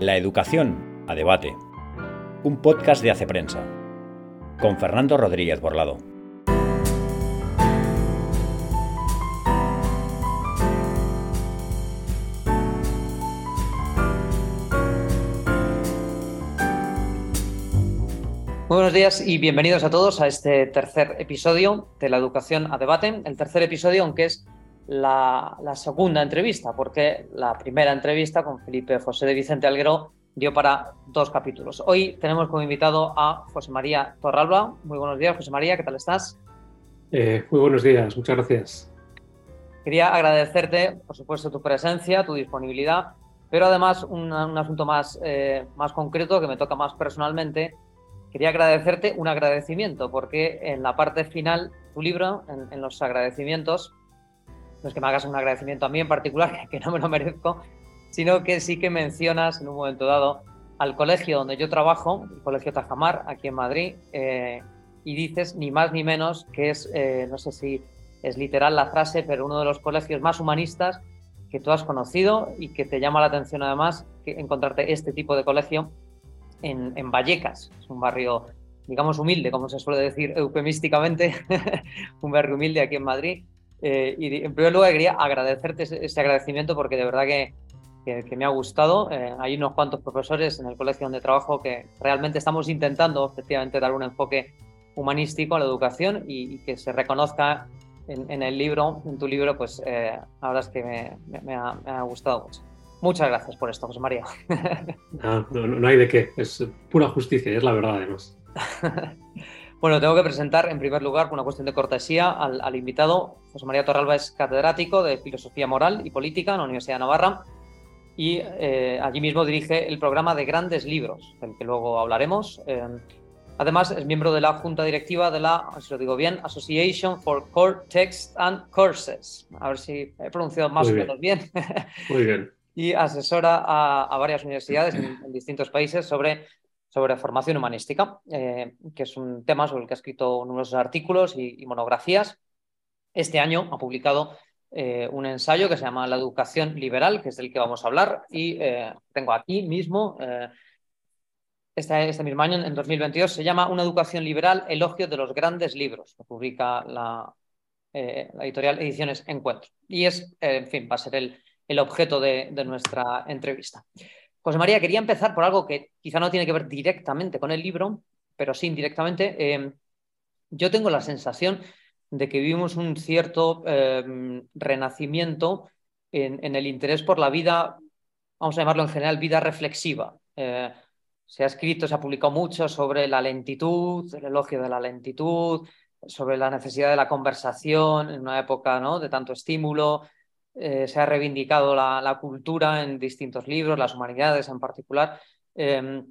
La educación a debate. Un podcast de Hace Prensa. Con Fernando Rodríguez Borlado. buenos días y bienvenidos a todos a este tercer episodio de la educación a debate. El tercer episodio, aunque es la, segunda entrevista, porque la primera entrevista con Felipe José de Vicente Alguero dio para dos capítulos. Hoy tenemos como invitado a José María Torralba. Muy buenos días, José María, ¿qué tal estás? Eh, muy buenos días, muchas gracias. Quería agradecerte, por supuesto, tu presencia, tu disponibilidad, pero además un, asunto más, eh, más concreto que me toca más personalmente. Quería agradecerte un agradecimiento, porque en la parte final, tu libro, en los agradecimientos, no es que me hagas un agradecimiento a mí en particular, que no me lo merezco, sino que sí que mencionas en un momento dado al colegio donde yo trabajo, el Colegio Tajamar, aquí en Madrid, eh, y dices ni más ni menos que es, eh, no sé si es literal la frase, pero uno de los colegios más humanistas que tú has conocido y que te llama la atención además que encontrarte este tipo de colegio en, en Vallecas, es un barrio, digamos, humilde, como se suele decir eufemísticamente, un barrio humilde aquí en Madrid, eh, y en primer lugar quería agradecerte ese, agradecimiento porque de verdad que, que, me ha gustado. Eh, hay unos cuantos profesores en el colegio donde trabajo que realmente estamos intentando efectivamente dar un enfoque humanístico a la educación y, que se reconozca en, el libro, en tu libro, pues eh, la verdad es que me, me, ha, me, ha, gustado mucho. Muchas gracias por esto, José María. no, no, no hay de qué, es pura justicia, es la verdad además. Bueno, tengo que presentar en primer lugar, por una cuestión de cortesía, al, invitado. José María Torralba es catedrático de Filosofía Moral y Política en la Universidad de Navarra y eh, allí mismo dirige el programa de grandes libros, del que luego hablaremos. Eh, además, es miembro de la junta directiva de la, si lo digo bien, Association for Core Text and Courses. A ver si he pronunciado más o menos bien. Muy bien. y asesora a, varias universidades en distintos países sobre sobre formación humanística, eh, que es un tema sobre el que ha escrito numerosos artículos y, monografías. Este año ha publicado eh, un ensayo que se llama La educación liberal, que es del que vamos a hablar, y eh, tengo aquí mismo, este, este, mismo año, en 2022, se llama Una educación liberal, elogio de los grandes libros, que publica la, editorial Ediciones Encuentro. Y es, en fin, va a ser el, el objeto de nuestra entrevista. José María, quería empezar por algo que quizá no tiene que ver directamente con el libro, pero sí indirectamente. Em, yo tengo la sensación de que vivimos un cierto em, renacimiento en, el interés por la vida, vamos a llamarlo en general, vida reflexiva. Eh, se ha escrito, se ha publicado mucho sobre la lentitud, el elogio de la lentitud, sobre la necesidad de la conversación en una época ¿no? de tanto estímulo, eh, se ha reivindicado la, cultura en distintos libros, las humanidades en particular. Em,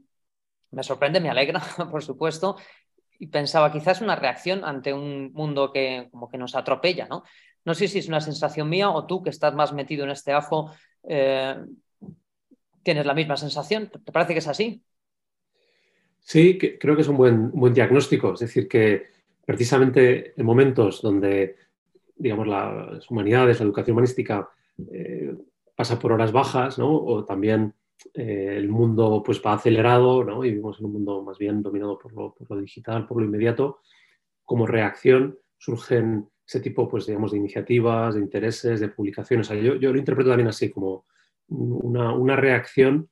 me sorprende, me alegra, por supuesto, y pensaba quizás una reacción ante un mundo que como que nos atropella, ¿no? No sé si es una sensación mía o tú que estás más metido en este ajo eh, tienes la misma sensación. ¿Te parece que es así? Sí, creo que es un buen, buen diagnóstico. Es decir, que precisamente en momentos donde digamos, las humanidades, la educación humanística eh, pasa por horas bajas, ¿no? O también eh, el mundo pues va acelerado, ¿no? Y vivimos en un mundo más bien dominado por lo, digital, por lo inmediato. Como reacción surgen ese tipo, pues, digamos, de iniciativas, de intereses, de publicaciones. yo, lo interpreto también así, como una, reacción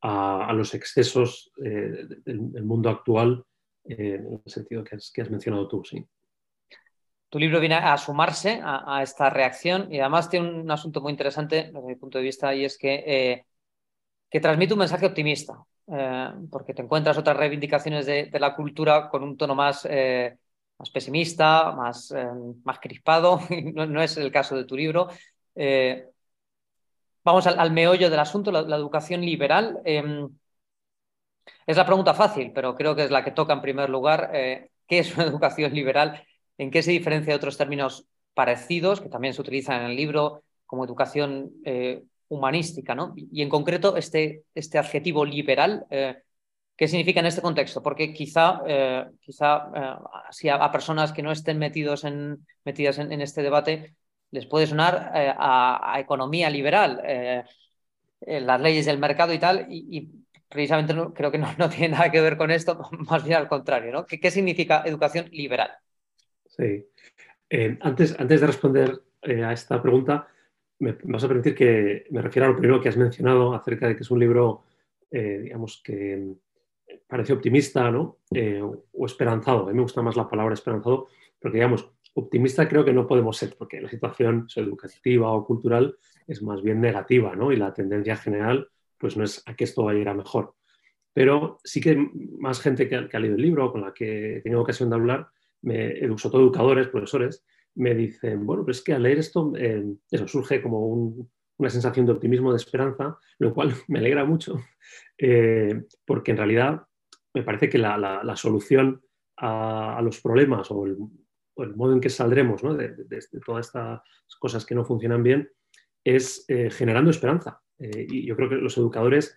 a, los excesos eh, del, mundo actual, en el sentido que has, que has mencionado tú, sí tu libro viene a sumarse a, esta reacción y además tiene un asunto muy interesante desde mi punto de vista y es que, eh, que transmite un mensaje optimista, eh, porque te encuentras otras reivindicaciones de, la cultura con un tono más, eh, más pesimista, más, más crispado, no, es el caso de tu libro. vamos al, meollo del asunto, la educación liberal. es la pregunta fácil, pero creo que es la que toca en primer lugar. ¿Qué es una educación liberal? ¿En qué se diferencia de otros términos parecidos que también se utilizan en el libro como educación eh, humanística? ¿no? Y en concreto, este, este adjetivo liberal, eh, ¿qué significa en este contexto? Porque quizá, eh, quizá si a, personas que no estén metidos en, metidas en, este debate les puede sonar a, economía liberal. las leyes del mercado y tal, y, precisamente creo que no, tiene nada que ver con esto, más bien al contrario, ¿no? ¿Qué, significa educación liberal? Sí. antes, antes de responder a esta pregunta, me, vas a permitir que me refiera a lo primero que has mencionado acerca de que es un libro, eh, digamos, que parece optimista ¿no? Eh, o esperanzado. A mí me gusta más la palabra esperanzado porque, digamos, optimista creo que no podemos ser porque la situación educativa o cultural es más bien negativa ¿no? y la tendencia general pues no es a que esto vaya a ir a mejor. Pero sí que más gente que, ha leído el libro, con la que he tenido ocasión de hablar, me, educadores, profesores, me dicen, bueno, pero es que al leer esto, eh, eso surge como una sensación de optimismo, de esperanza, lo cual me alegra mucho, eh, porque en realidad me parece que la, solución a, los problemas o el, modo en que saldremos de, todas estas cosas que no funcionan bien es eh, generando esperanza. y yo creo que los educadores,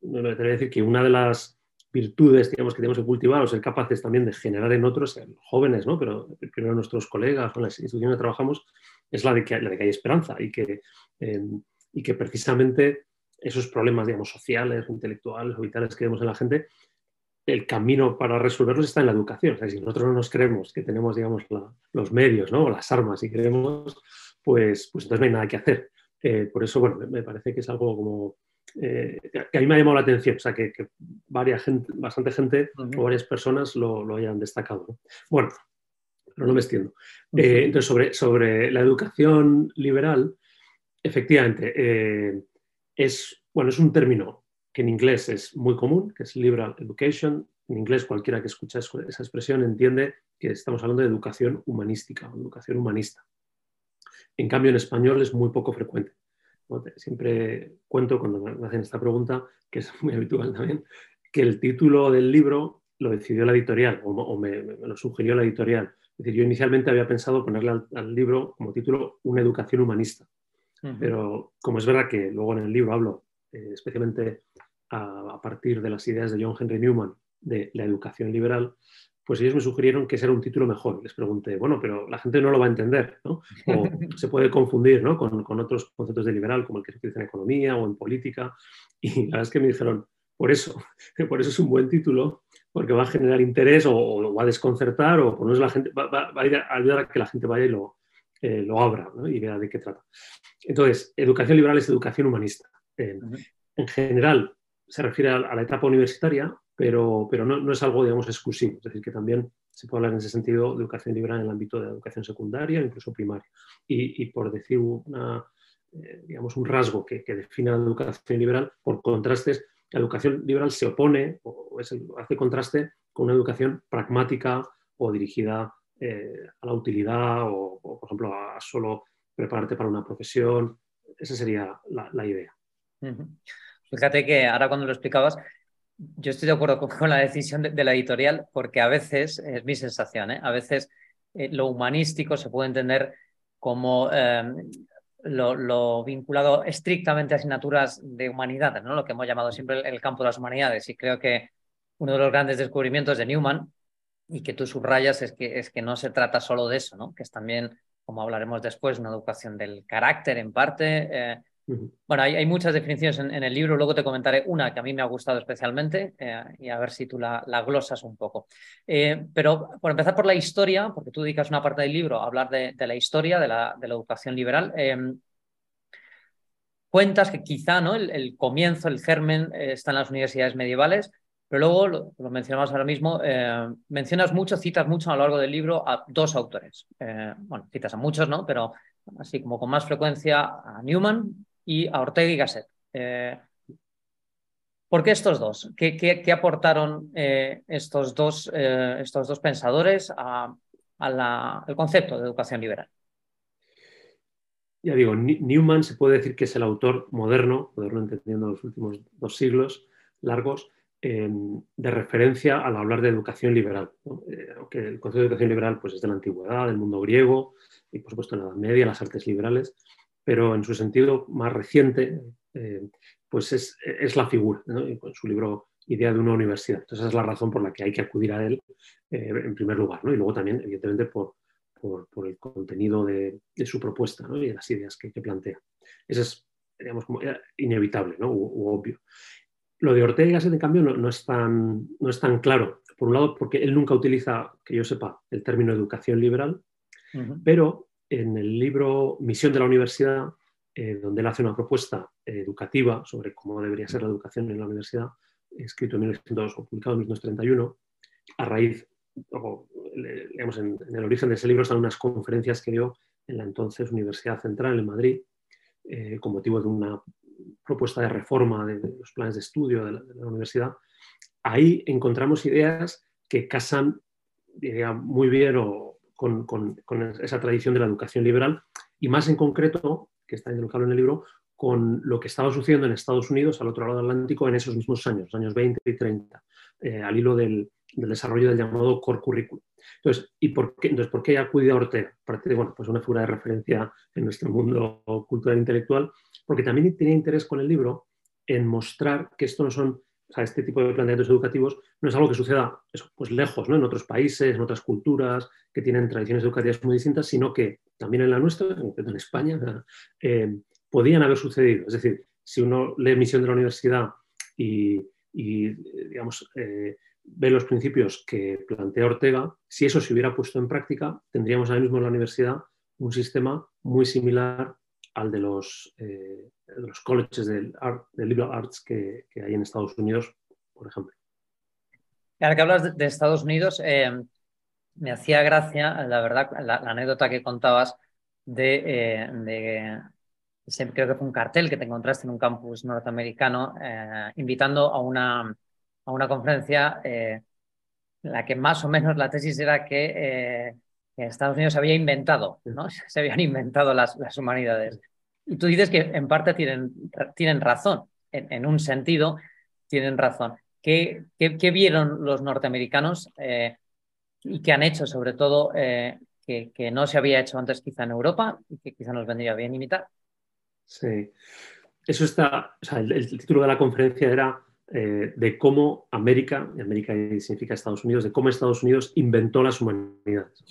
me voy a decir que una de las virtudes digamos, que tenemos que cultivar o ser capaces también de generar en otros, en jóvenes, ¿no? pero primero nuestros colegas en las instituciones que trabajamos, es la de que, la de que hay esperanza y que, em, y que precisamente esos problemas digamos, sociales, intelectuales o vitales que vemos en la gente, el camino para resolverlos está en la educación. O sea, si nosotros no nos creemos que tenemos digamos, los medios ¿no? o las armas y creemos, pues, pues entonces no hay nada que hacer. Eh, por eso, bueno, me parece que es algo como eh, que a mí me ha llamado la atención, o sea, que, varias gente, bastante gente o varias personas lo, hayan destacado. Bueno, pero no me extiendo. Eh, entonces, sobre, sobre la educación liberal, efectivamente, eh, es, bueno, es un término que en inglés es muy común, que es liberal education. En inglés, cualquiera que escucha esa expresión entiende que estamos hablando de educación humanística o educación humanista. En cambio, en español es muy poco frecuente. Siempre cuento cuando me hacen esta pregunta, que es muy habitual también, que el título del libro lo decidió la editorial o, me, lo sugirió la editorial. Es decir, yo inicialmente había pensado ponerle al, libro como título Una educación humanista. Pero como es verdad que luego en el libro hablo eh, especialmente a, partir de las ideas de John Henry Newman de la educación liberal, pues ellos me sugirieron que ese era un título mejor. Les pregunté, bueno, pero la gente no lo va a entender, ¿no? O se puede confundir ¿no? con, otros conceptos de liberal, como el que se utiliza en economía o en política. Y la verdad es que me dijeron, por eso, por eso es un buen título, porque va a generar interés o, lo va a desconcertar o por la gente, va, a ayudar a que la gente vaya y lo, eh, lo abra y vea de qué trata. Entonces, educación liberal es educación humanista. En general, se refiere a la etapa universitaria, pero, pero no, no, es algo, digamos, exclusivo. Es decir, que también se puede hablar en ese sentido de educación liberal en el ámbito de la educación secundaria, incluso primaria. Y, y por decir una, eh, digamos, un rasgo que, que, define la educación liberal, por contrastes, la educación liberal se opone o hace contraste con una educación pragmática o dirigida eh, a la utilidad o, por ejemplo, a solo prepararte para una profesión. Esa sería la, idea. Fíjate que ahora cuando lo explicabas, yo estoy de acuerdo con, la decisión de, la editorial porque a veces, es mi sensación, ¿eh? a veces eh, lo humanístico se puede entender como lo, vinculado estrictamente a asignaturas de humanidades, ¿no? lo que hemos llamado siempre el, campo de las humanidades. Y creo que uno de los grandes descubrimientos de Newman y que tú subrayas es que, es que no se trata solo de eso, ¿no? que es también, como hablaremos después, una educación del carácter en parte. Eh, bueno, hay, muchas definiciones en, el libro, luego te comentaré una que a mí me ha gustado especialmente eh, y a ver si tú la, glosas un poco. Eh, pero por empezar por la historia, porque tú dedicas una parte del libro a hablar de, la historia de la, educación liberal, em, cuentas que quizá ¿no? el, comienzo, el germen eh, está en las universidades medievales, pero luego, lo, lo mencionamos ahora mismo, mencionas mucho, citas mucho a lo largo del libro a dos autores. bueno, citas a muchos, ¿no? Pero así como con más frecuencia a Newman y a Ortega y Gasset. Eh, ¿Por qué estos dos? ¿Qué, aportaron eh, estos, dos, eh, estos dos pensadores al concepto de educación liberal? Ya digo, Newman se puede decir que es el autor moderno, moderno entendiendo los últimos dos siglos largos, de referencia al hablar de educación liberal. Aunque el concepto de educación liberal pues, es de la antigüedad, del mundo griego y por supuesto en la Edad Media, las artes liberales, pero en su sentido más reciente, eh, pues es, es, la figura, ¿no? en su libro Idea de una universidad. Entonces, esa es la razón por la que hay que acudir a él eh, en primer lugar, ¿no? y luego también, evidentemente, por, por, por el contenido de, de, su propuesta ¿no? y de las ideas que, que plantea. Esa es digamos, como inevitable ¿no? u, obvio. Lo de Ortega y Gasset, en cambio, no, es tan, no es tan claro. Por un lado, porque él nunca utiliza, que yo sepa, el término educación liberal, pero en el libro Misión de la Universidad, eh, donde él hace una propuesta educativa sobre cómo debería ser la educación en la universidad, escrito en 1900 o publicado en 1931, a raíz, digamos, en, el origen de ese libro están unas conferencias que dio en la entonces Universidad Central en Madrid, eh, con motivo de una propuesta de reforma de, los planes de estudio de la, universidad. Ahí encontramos ideas que casan, diría, muy bien con, esa tradición de la educación liberal y más en concreto, que está indicado en el libro, con lo que estaba sucediendo en Estados Unidos, al otro lado del Atlántico, en esos mismos años, años 20 y 30, eh, al hilo del, desarrollo del llamado core curriculum. Entonces, ¿y por qué, entonces, ¿por qué a Ortega? Aparte bueno, pues una figura de referencia en nuestro mundo cultural e intelectual, porque también tenía interés con el libro en mostrar que esto no son, o sea, este tipo de planteamientos educativos no es algo que suceda pues lejos, ¿no? en otros países, en otras culturas que tienen tradiciones educativas muy distintas, sino que también en la nuestra, en España, eh, podían haber sucedido. Es decir, si uno lee Misión de la Universidad y, digamos, eh, ve los principios que plantea Ortega, si eso se hubiera puesto en práctica, tendríamos ahora mismo en la universidad un sistema muy similar al de los, eh, los colleges de, liberal arts que, hay en Estados Unidos, por ejemplo. Ahora que hablas de, Estados Unidos, eh, me hacía gracia, la verdad, la, anécdota que contabas de, eh, de, creo que fue un cartel que te encontraste en un campus norteamericano, invitando a una, a una conferencia la que más o menos la tesis era que Estados Unidos había inventado, ¿no? Se habían inventado las, las humanidades. Y tú dices que en parte tienen, tienen razón, en, un sentido tienen razón. ¿Qué, qué, vieron los norteamericanos eh, y qué han hecho, sobre todo, eh, que, que, no se había hecho antes quizá en Europa y que quizá nos vendría bien imitar? Sí, eso está, el, título de la conferencia era eh, de cómo América, y América significa Estados Unidos, de cómo Estados Unidos inventó las humanidades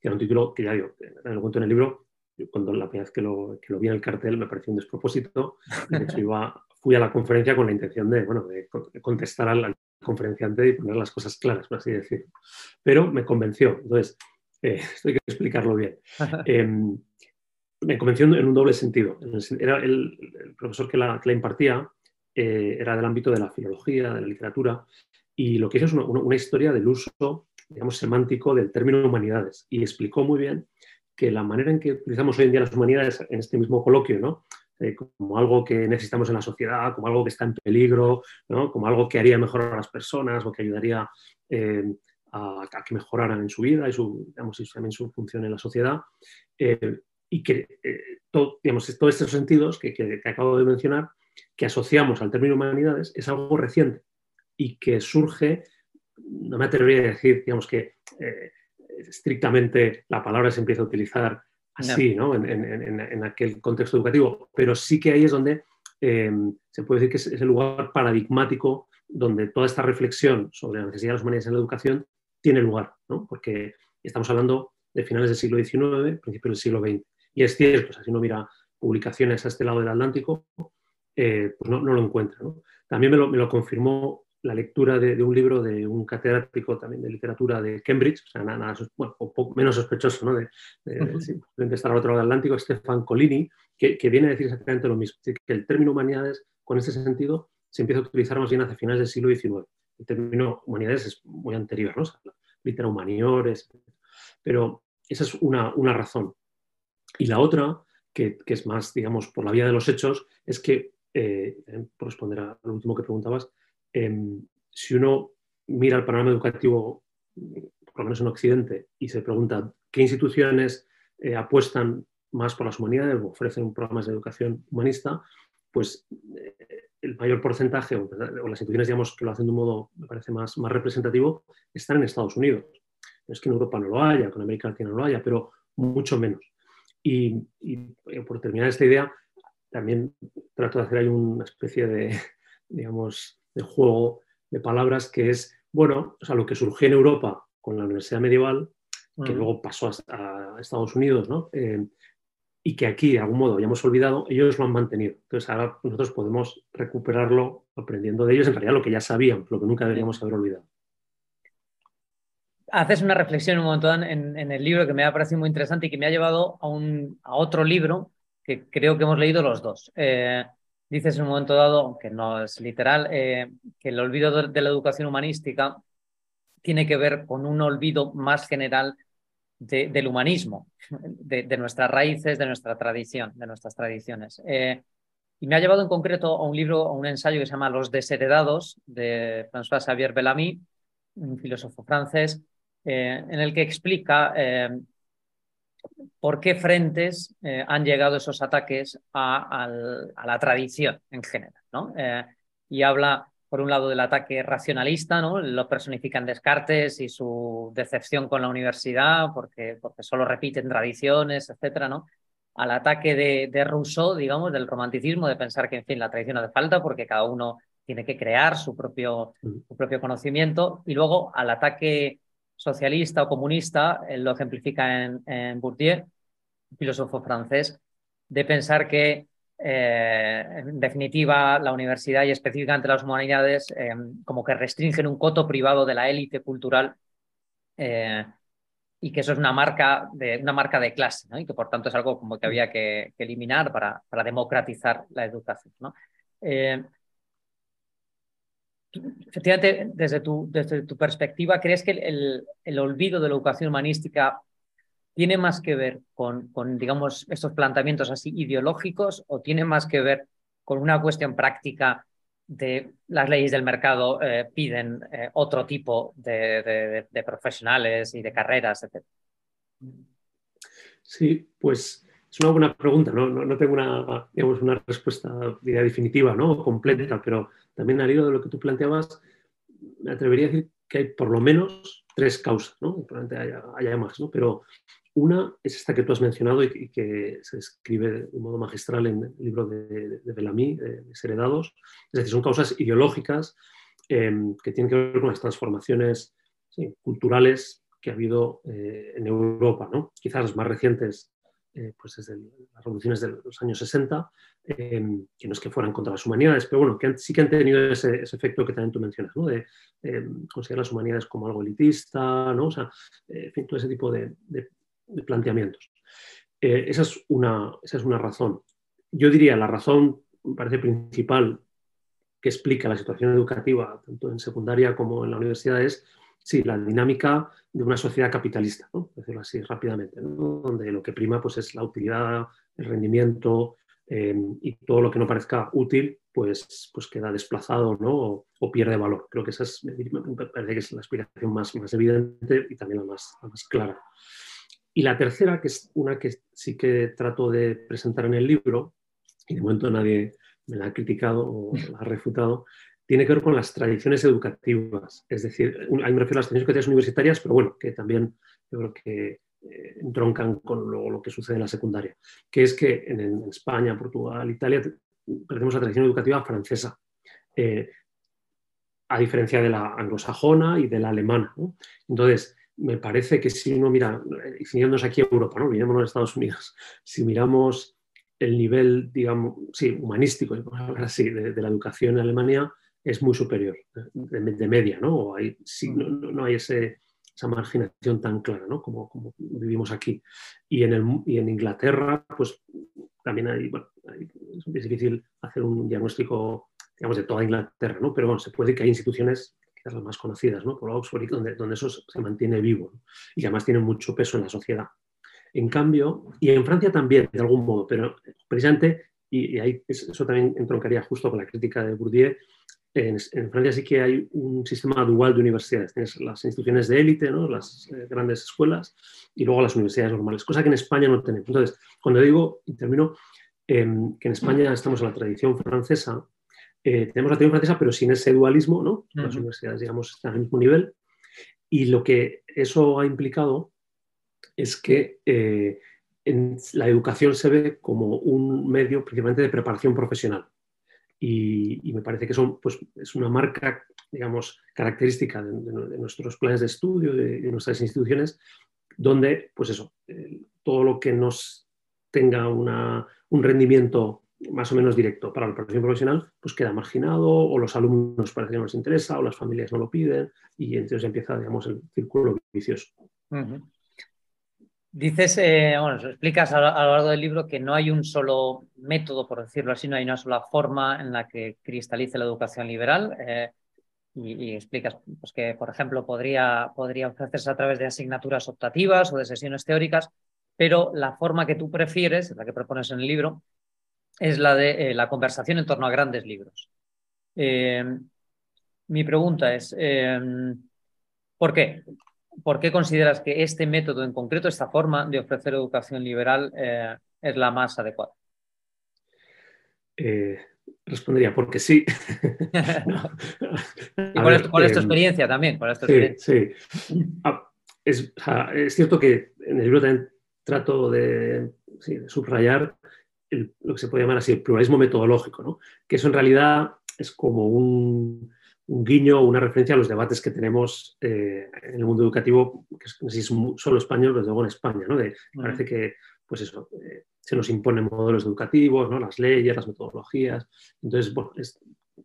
que era un título que ya digo, lo cuento en el libro, cuando la primera vez que lo, que lo vi en el cartel me pareció un despropósito, de hecho iba, fui a la conferencia con la intención de, bueno, de contestar al, conferenciante y poner las cosas claras, por así decirlo. Pero me convenció, entonces, eh, esto hay que explicarlo bien. Em, me convenció en un doble sentido. Era el, profesor que la, que la impartía eh, era del ámbito de la filología, de la literatura, y lo que hizo es una, una historia del uso digamos, semántico del término humanidades y explicó muy bien que la manera en que utilizamos hoy en día las humanidades en este mismo coloquio, ¿no? Eh, como algo que necesitamos en la sociedad, como algo que está en peligro, ¿no? como algo que haría mejorar a las personas o que ayudaría eh, a, que mejoraran en su vida y su, digamos, también su función en la sociedad. Eh, y que digamos, todos estos sentidos que, que, que, acabo de mencionar, que asociamos al término humanidades, es algo reciente y que surge no me atrevería a decir, digamos que eh, estrictamente la palabra se empieza a utilizar así, ¿no? En, aquel contexto educativo, pero sí que ahí es donde em, se puede decir que es, el lugar paradigmático donde toda esta reflexión sobre la necesidad de las humanidades en la educación tiene lugar, ¿no? porque estamos hablando de finales del siglo XIX, principios del siglo XX. Y es cierto, si uno mira publicaciones a este lado del Atlántico, eh, pues no, lo encuentra. También me lo, me lo confirmó la lectura de, un libro de un catedrático también de literatura de Cambridge, o sea, nada, bueno, menos sospechoso ¿no? de, estar al otro lado del Atlántico, Stefan Colini, que, viene a decir exactamente lo mismo, que el término humanidades, con este sentido, se empieza a utilizar más bien hacia finales del siglo XIX. El término humanidades es muy anterior, ¿no? O litera humaniores, pero esa es una, una razón. Y la otra, que, que, es más, digamos, por la vía de los hechos, es que, eh, por responder a lo último que preguntabas, Em, si uno mira el panorama educativo, por lo menos en Occidente, y se pregunta qué instituciones eh, apuestan más por las humanidades o ofrecen programas de educación humanista, pues eh, el mayor porcentaje, o, las instituciones digamos, que lo hacen de un modo, me parece, más, más representativo, están en Estados Unidos. No es que en Europa no lo haya, con América Latina no lo haya, pero mucho menos. Y, eh, por terminar esta idea, también trato de hacer ahí una especie de, digamos, de juego de palabras que es, bueno, o sea, lo que surgió en Europa con la Universidad Medieval, que luego pasó a, Estados Unidos, ¿no? Eh, y que aquí de algún modo hayamos olvidado, ellos lo han mantenido. Entonces ahora nosotros podemos recuperarlo aprendiendo de ellos, en realidad lo que ya sabíamos, lo que nunca deberíamos haber olvidado. Haces una reflexión un montón en, el libro que me ha parecido muy interesante y que me ha llevado a, un, a otro libro que creo que hemos leído los dos. Eh, dices en un momento dado, aunque no es literal, eh, que el olvido de, la educación humanística tiene que ver con un olvido más general del humanismo, de, nuestras raíces, de nuestra tradición, de nuestras tradiciones. Eh, y me ha llevado en concreto a un libro, a un ensayo que se llama Los desheredados, de François Xavier Bellamy, un filósofo francés, eh, en el que explica por qué frentes han llegado esos ataques a, la tradición en general. ¿no? y habla por un lado, del ataque racionalista, ¿no? Lo personifican Descartes y su decepción con la universidad, porque, porque solo repiten tradiciones, etcétera, ¿no? Al ataque de, de, Rousseau, digamos, del romanticismo, de pensar que, en fin, la tradición hace falta porque cada uno tiene que crear su propio, su propio conocimiento. Y luego al ataque socialista o comunista, lo ejemplifica en, en Bourdieu, filósofo francés, de pensar que eh, en definitiva, la universidad y específicamente las humanidades eh, como que restringen un coto privado de la élite cultural eh, y que eso es una marca de, una marca de clase y que por tanto es algo como que había que, eliminar para, para, democratizar la educación. Efectivamente, desde tu, desde tu perspectiva, ¿crees que el, el olvido de la educación humanística tiene más que ver con, con, digamos, estos planteamientos así ideológicos o tiene más que ver con una cuestión práctica de las leyes del mercado eh, piden eh, otro tipo de, profesionales y de carreras, etc. Sí, pues es una buena pregunta. No, no, tengo una, digamos, una respuesta definitiva ¿no? completa, pero también al hilo de lo que tú planteabas, me atrevería a decir que hay por lo menos tres causas, ¿no? probablemente haya, haya más, ¿no? pero una es esta que tú has mencionado y, que se escribe de modo magistral en el libro de, de Bellamy, de Heredados. Es decir, son causas ideológicas em, que tienen que ver con las transformaciones culturales que ha habido eh, en Europa. ¿no? Quizás las más recientes, eh, pues desde las revoluciones de los años 60, em, que no es que fueran contra las humanidades, pero bueno, que sí que han tenido ese, efecto que también tú mencionas, ¿no? de em, considerar las humanidades como algo elitista, ¿no? o sea, eh, en fin, todo ese tipo de de planteamientos. Eh, esa, es una, esa es una razón. Yo diría la razón, me parece principal, que explica la situación educativa, tanto en secundaria como en la universidad, es sí, la dinámica de una sociedad capitalista, ¿no? decirlo así rápidamente, donde lo que prima pues, es la utilidad, el rendimiento eh, y todo lo que no parezca útil pues, pues queda desplazado ¿no? o, pierde valor. Creo que esa es, me parece que es la explicación más, más evidente y también la más, la más clara. Y la tercera, que es una que sí que trato de presentar en el libro, y de momento nadie me la ha criticado o la ha refutado, tiene que ver con las tradiciones educativas. Es decir, me refiero a las tradiciones educativas universitarias, pero bueno, que también yo creo que eh, entroncan con lo, que sucede en la secundaria, que es que en, España, Portugal, Italia, perdemos la tradición educativa francesa. Eh, a diferencia de la anglosajona y de la alemana. Entonces, me parece que si uno mira, definiéndonos aquí Europa, ¿no? mirémonos a Estados Unidos, si miramos el nivel, digamos, sí, humanístico, así, de, la educación en Alemania, es muy superior, de, media, ¿no? Hay, no, hay ese, esa marginación tan clara, ¿no? Como, como vivimos aquí. Y en, el, y en Inglaterra, pues también hay, bueno, es difícil hacer un diagnóstico, digamos, de toda Inglaterra, ¿no? Pero bueno, se puede que hay instituciones las más conocidas, ¿no? por Oxford, donde, donde eso se mantiene vivo y además tiene mucho peso en la sociedad. En cambio, y en Francia también, de algún modo, pero precisamente, y, ahí eso también entroncaría justo con la crítica de Bourdieu, en, Francia sí que hay un sistema dual de universidades. Tienes las instituciones de élite, ¿no? las eh, grandes escuelas, y luego las universidades normales, cosa que en España no tenemos. Entonces, cuando digo, y termino, em, que en España estamos en la tradición francesa, eh, tenemos la teoría francesa, pero sin ese dualismo, ¿no? Las universidades, digamos, están al mismo nivel. Y lo que eso ha implicado es que eh, en la educación se ve como un medio principalmente de preparación profesional. Y, me parece que son, pues, es una marca, digamos, característica de, nuestros planes de estudio, de, nuestras instituciones, donde, pues eso, todo lo que nos tenga un rendimiento más o menos directo para la preparación profesional, pues queda marginado o los alumnos parece que no les interesa o las familias no lo piden y entonces empieza, digamos, el círculo vicioso. Dices, eh, bueno, explicas a, lo largo del libro que no hay un solo método, por decirlo así, no hay una sola forma en la que cristalice la educación liberal. Eh, y, explicas pues, que, por ejemplo, podría, podría ofrecerse a través de asignaturas optativas o de sesiones teóricas, pero la forma que tú prefieres, la que propones en el libro, es la de eh, la conversación en torno a grandes libros. mi pregunta es, ¿por qué? ¿Por qué consideras que este método en concreto, esta forma de ofrecer educación liberal, eh, es la más adecuada? Eh, respondería porque sí. y cuál, es, tu em, experiencia también? sí, ah, es, cierto que en el libro también trato de, subrayar lo que se puede llamar así el pluralismo metodológico, ¿no? que eso en realidad es como un, un guiño, una referencia a los debates que tenemos eh, en el mundo educativo, que es, no sé si es solo español, pero luego en España, ¿no? De, Parece que, pues eso, eh, se nos imponen modelos educativos, ¿no? Las leyes, las metodologías. Entonces, bueno,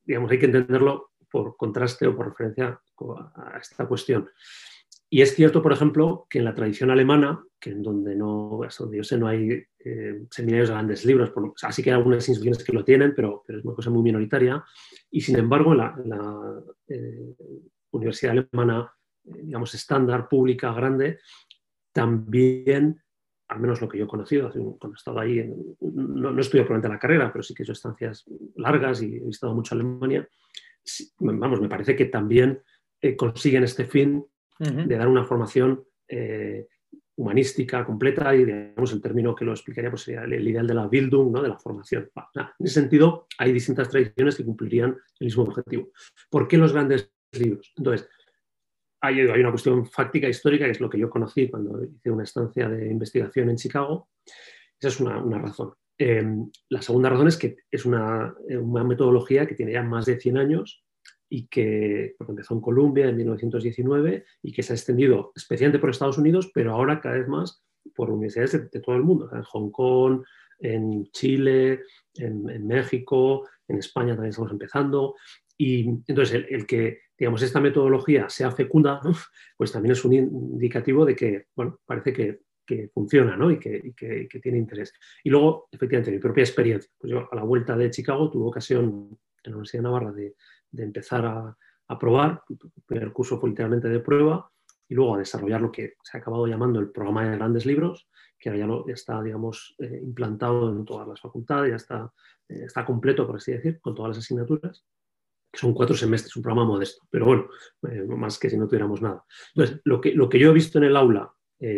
digamos, hay que entenderlo por contraste o por referencia a esta cuestión. Y es cierto, por ejemplo, que en la tradición alemana, que en donde no, yo sé, no hay eh, seminarios de grandes libros, por, que hay algunas instituciones que lo tienen, pero, es una cosa muy minoritaria. Y sin embargo, en la, eh, universidad alemana, eh, digamos, estándar, pública, grande, también, al menos lo que yo he conocido, cuando he estado ahí, no, no estudié probablemente la carrera, pero sí que he hecho estancias largas y he visitado mucho Alemania, vamos, me parece que también consiguen este fin de dar una formación eh, humanística completa y, digamos, el término que lo explicaría pues, sería el, ideal de la Bildung, ¿no? de la formación. en ese sentido, hay distintas tradiciones que cumplirían el mismo objetivo. ¿Por qué los grandes libros? Entonces, hay, hay una cuestión fáctica histórica, que es lo que yo conocí cuando hice una estancia de investigación en Chicago. Esa es una, razón. Em, la segunda razón es que es una, una metodología que tiene ya más de 100 años y que empezó en Colombia en 1919 y que se ha extendido especialmente por Estados Unidos, pero ahora cada vez más por universidades de, todo el mundo, en Hong Kong, en Chile, en, México, en España también estamos empezando. Y entonces el, que, digamos, esta metodología sea fecunda, pues también es un indicativo de que, bueno, parece que, que funciona ¿no? y, que, y que, que, tiene interés. Y luego, efectivamente, mi propia experiencia. Pues yo a la vuelta de Chicago tuve ocasión en la Universidad de Navarra de, de empezar a, probar. El primer curso fue literalmente de prueba y luego a desarrollar lo que se ha acabado llamando el programa de grandes libros, que ahora ya, está, digamos, eh, implantado en todas las facultades, ya está, eh, está completo, por así decir, con todas las asignaturas que son cuatro semestres, un programa modesto, pero bueno, eh, más que si no tuviéramos nada. Entonces, lo que, lo que yo he visto en el aula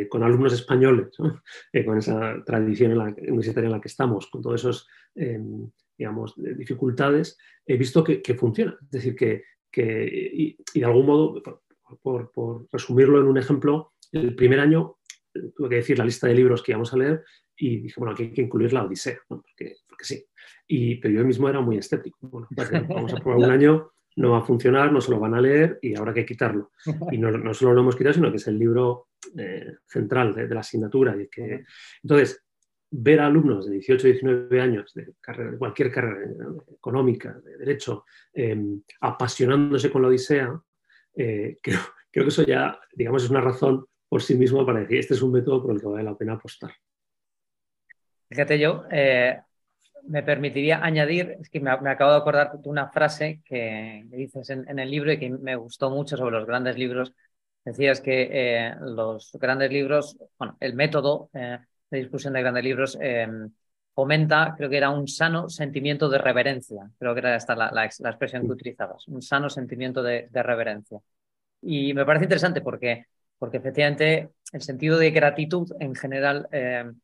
con alumnos españoles, con esa tradición en la, universitaria en la que estamos, con todos esos em, digamos, dificultades, he visto que, funciona. Es decir, que, y, de algún modo, por, resumirlo en un ejemplo, el primer año eh, tuve que decir la lista de libros que íbamos a leer y dije, bueno, aquí hay que incluir la Odisea, porque, sí. Y, pero yo mismo era muy escéptico. Bueno, pues, vamos a probar un año, no va a funcionar, no se lo van a leer y hay que quitarlo. Y no, no solo lo hemos quitado, sino que es el libro eh, central de, la asignatura. Y que... Entonces, ver alumnos de 18, 19 años de, cualquier carrera económica, de derecho, em, apasionándose con la Odisea, eh, creo, que eso ya, digamos, es una razón por sí mismo para decir, este es un método por el que vale la pena apostar. Fíjate yo, eh, me permitiría añadir, es que me, acabo de acordar de una frase que dices en, el libro y que me gustó mucho sobre los grandes libros. Decías que eh, los grandes libros, bueno, el método de discusión de grandes libros, em, fomenta, creo que era un sano sentimiento de reverencia, creo que era esta la, expresión que utilizabas, un sano sentimiento de, reverencia. Y me parece interesante porque, porque efectivamente el sentido de gratitud en general em,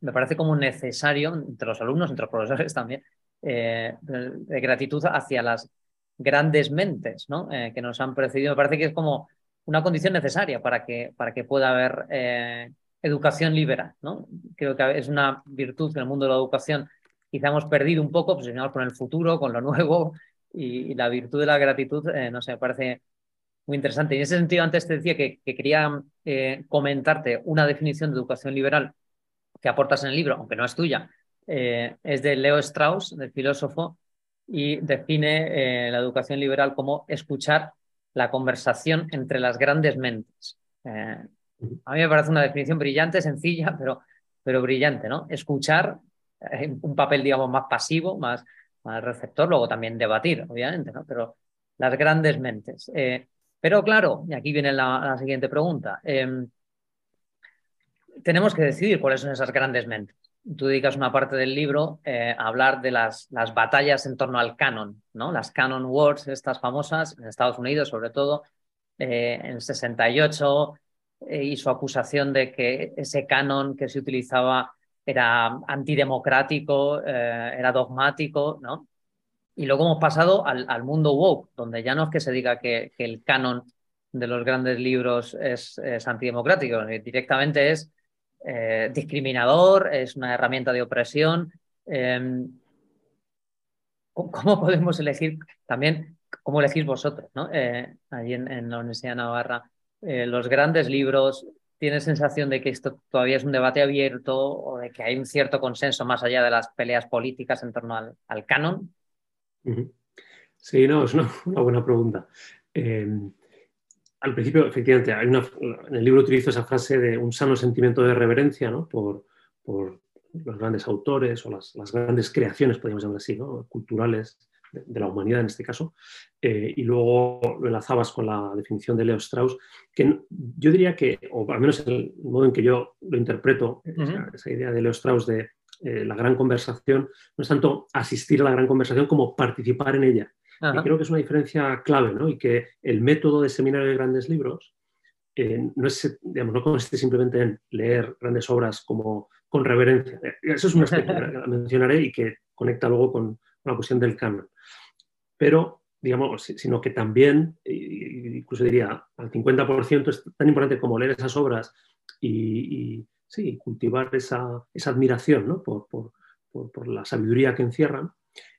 me parece como necesario entre los alumnos, entre los profesores también, eh, de, gratitud hacia las grandes mentes ¿no? Eh, que nos han precedido. Me parece que es como una condición necesaria para que, para que pueda haber eh, educación liberal. ¿no? Creo que es una virtud que en el mundo de la educación quizá hemos perdido un poco, obsesionados con el futuro, con lo nuevo, y, la virtud de la gratitud, eh, no sé, me parece muy interesante. Y en ese sentido, antes te decía que, quería eh, comentarte una definición de educación liberal que aportas en el libro, aunque no es tuya, eh, es de Leo Strauss, del filósofo, y define la educación liberal como escuchar la conversación entre las grandes mentes. A mí me parece una definición brillante, sencilla, pero, pero brillante, ¿no? Escuchar un papel, digamos, más pasivo, más, receptor, luego también debatir, obviamente, ¿no? Pero las grandes mentes. pero claro, y aquí viene la siguiente pregunta tenemos que decidir cuáles son esas grandes mentes. Tú dedicas una parte del libro eh, a hablar de las, las, batallas en torno al canon, ¿no? las canon wars, estas famosas, en Estados Unidos sobre todo, eh, en 68, eh, y su acusación de que ese canon que se utilizaba era antidemocrático, era dogmático, ¿no? Y luego hemos pasado al, al, mundo woke, donde ya no es que se diga que, que el canon de los grandes libros es, antidemocrático, directamente es eh, discriminador, es una herramienta de opresión. Em, ¿Cómo podemos elegir también, cómo elegís vosotros, ¿no? Eh, allí en, la Universidad de Navarra, eh, los grandes libros, ¿tienes sensación de que esto todavía es un debate abierto o de que hay un cierto consenso más allá de las peleas políticas en torno al, canon? Sí, no, es una, buena pregunta. Em, al principio, efectivamente, hay una, en el libro utilizo esa frase de un sano sentimiento de reverencia ¿no? por, por, los grandes autores o las, las, grandes creaciones, podríamos llamar así, ¿no? culturales de, la humanidad en este caso, eh, y luego lo enlazabas con la definición de Leo Strauss, que yo diría que, o al menos el modo en que yo lo interpreto, esa, idea de Leo Strauss de eh, la gran conversación, no es tanto asistir a la gran conversación como participar en ella. Y creo que es una diferencia clave, ¿no? Y que el método de seminario de grandes libros eh, no, es, digamos, no consiste simplemente en leer grandes obras como con reverencia. Eso es un aspecto que mencionaré y que conecta luego con la cuestión del canon. Pero, digamos, sino que también, incluso diría, al 50% es tan importante como leer esas obras y, sí, cultivar esa, admiración ¿no? por, la sabiduría que encierran,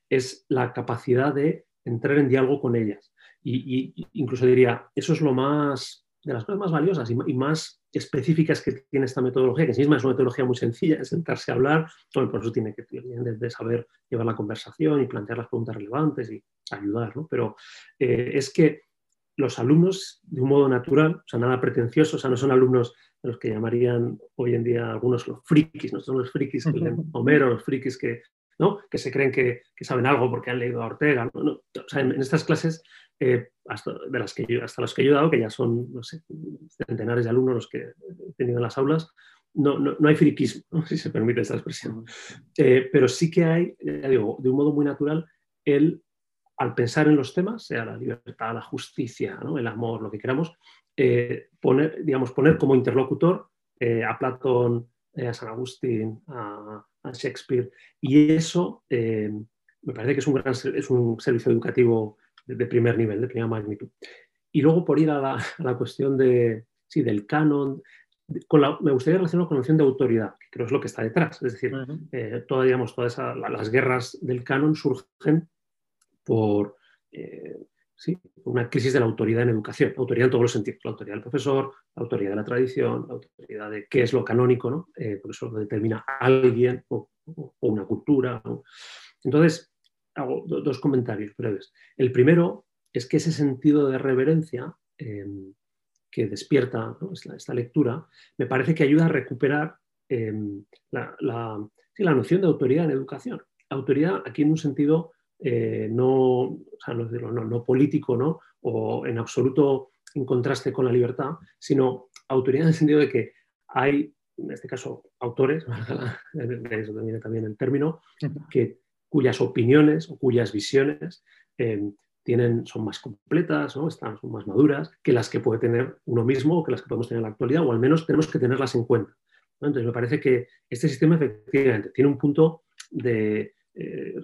es la capacidad de entrar en diálogo con ellas. Y, incluso diría, eso es lo más, de las cosas más valiosas y, más específicas que tiene esta metodología, que es una metodología muy sencilla, es sentarse a hablar, por eso tiene que de saber llevar la conversación y plantear las preguntas relevantes y ayudar, ¿no? Pero eh, es que los alumnos, de un modo natural, o sea, nada pretencioso, o sea, no son alumnos de los que llamarían hoy en día algunos los frikis, no son los frikis que leen Homero, los frikis que que se creen que, saben algo porque han leído a Ortega. en, estas clases, eh, hasta, de las que yo, hasta los que yo he dado, que ya son centenares de alumnos los que he tenido en las aulas, no, no, hay friquismo, si se permite esta expresión. Eh, pero sí que hay, digo, de un modo muy natural, el, al pensar en los temas, sea la libertad, la justicia, el amor, lo que queramos, eh, poner, digamos, poner como interlocutor a Platón, a San Agustín, a, Shakespeare. Y eso eh, me parece que es un, gran, es un servicio educativo de, primer nivel, de primera magnitud. Y luego por ir a la, cuestión de, sí, del canon, me gustaría relacionarlo con la noción de autoridad, que creo es lo que está detrás. Es decir, eh, todas, todas las guerras del canon surgen por, eh, ¿sí? una crisis de la autoridad en educación, autoridad en todos los sentidos, la autoridad del profesor, la autoridad de la tradición, la autoridad de qué es lo canónico, ¿no? Eh, por eso lo determina alguien o, una cultura. Entonces, hago dos comentarios breves. El primero es que ese sentido de reverencia em, que despierta esta, lectura, me parece que ayuda a recuperar em, la, noción de autoridad en educación. Autoridad aquí en un sentido eh, no, no, político ¿no? o en absoluto en contraste con la libertad, sino autoridad en el sentido de que hay, en este caso, autores, eso viene también el término, que, cuyas opiniones o cuyas visiones eh, tienen, son más completas, ¿no? Están, son más maduras que las que puede tener uno mismo o que las que podemos tener en la actualidad, o al menos tenemos que tenerlas en cuenta. Entonces, me parece que este sistema efectivamente tiene un punto de eh,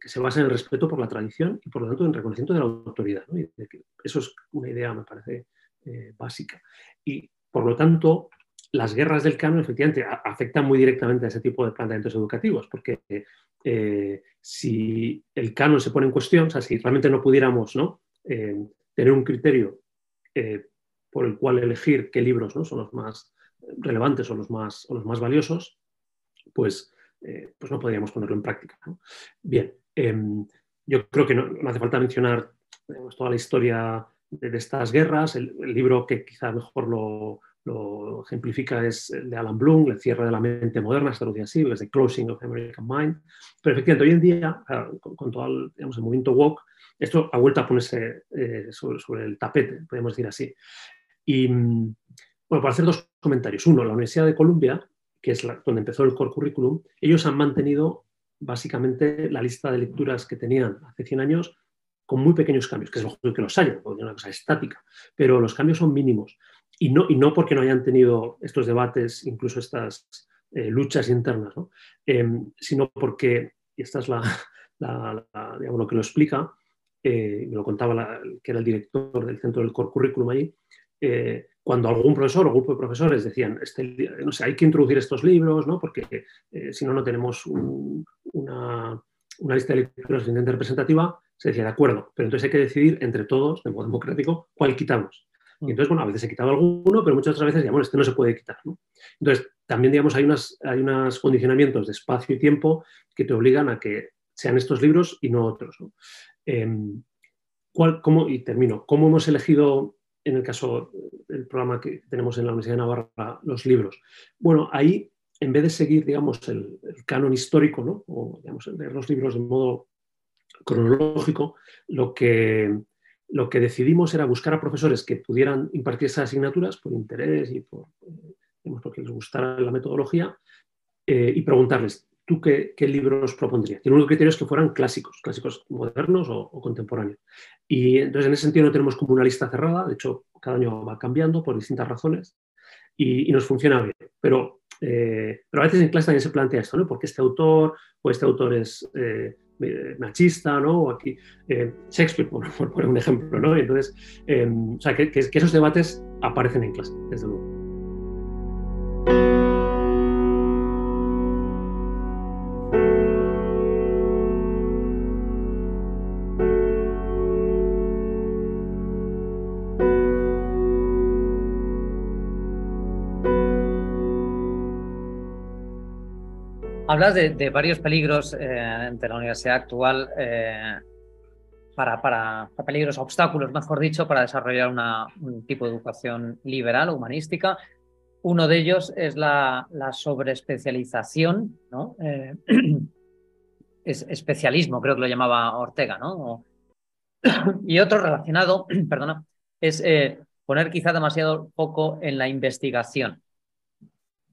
que se basa en el respeto por la tradición y por lo tanto en reconocimiento de la autoridad. eso es una idea, me parece, eh, básica. Y por lo tanto, las guerras del canon efectivamente afectan muy directamente a ese tipo de planteamientos educativos, porque eh, si el canon se pone en cuestión, o sea, si realmente no pudiéramos ¿no? Eh, tener un criterio por el cual elegir qué libros ¿no? son los más relevantes o los más, los más valiosos, pues, eh, pues no podríamos ponerlo en práctica. Bien, em, yo creo que no, hace falta mencionar toda la historia de, estas guerras. El, libro que quizá mejor lo, ejemplifica es el de Alan Bloom, El cierre de la mente moderna, está así, es The Closing of the American Mind. Pero efectivamente, hoy en día, con, todo el, digamos, el movimiento woke, esto ha vuelto a ponerse eh, sobre, el tapete, podemos decir así. Y, bueno, para hacer dos comentarios. Uno, la Universidad de Columbia, que es donde empezó el core curriculum, ellos han mantenido básicamente la lista de lecturas que tenían hace 100 años con muy pequeños cambios, que es lógico que los haya, porque es una cosa estática, pero los cambios son mínimos. Y no, y no porque no hayan tenido estos debates, incluso estas eh, luchas internas, em, sino porque, y esta es la, digamos, lo que lo explica, me lo contaba que era el director del centro del core curriculum allí, eh, cuando algún profesor o grupo de profesores decían, este, no sé, hay que introducir estos libros, ¿no? porque eh, si no, no tenemos una, lista de lecturas suficientemente representativa, se decía, de acuerdo, pero entonces hay que decidir entre todos, de modo democrático, cuál quitamos. Y mm. entonces, bueno, a veces se quitaba alguno, pero muchas otras veces, ya, bueno, este no se puede quitar. Entonces, también, digamos, hay, unas, hay unos condicionamientos de espacio y tiempo que te obligan a que sean estos libros y no otros. Em, ¿cuál, cómo, y termino, ¿cómo hemos elegido en el caso del programa que tenemos en la Universidad de Navarra, los libros. Bueno, ahí, en vez de seguir, digamos, el, canon histórico, ¿no? o digamos, leer los libros de modo cronológico, lo que, lo que decidimos era buscar a profesores que pudieran impartir esas asignaturas por interés y por, digamos, porque les gustara la metodología eh, y preguntarles, ¿tú qué, libros propondrías? Y el único criterio es que fueran clásicos, clásicos modernos o, contemporáneos. Y entonces en ese sentido no tenemos como una lista cerrada, de hecho cada año va cambiando por distintas razones y, nos funciona bien. Pero, eh, pero a veces en clase también se plantea esto, ¿no? Porque este autor o este autor es eh, machista, ¿no? O aquí eh, Shakespeare, por, poner un ejemplo, ¿no? entonces, o sea, que esos debates aparecen en clase, desde luego. Hablas de, varios peligros eh, entre la universidad actual, eh, para, peligros, obstáculos, mejor dicho, para desarrollar un tipo de educación liberal, humanística. Uno de ellos es la, la sobreespecialización. Eh, es especialismo, creo que lo llamaba Ortega, ¿no? y otro relacionado, perdona, es poner quizá demasiado poco en la investigación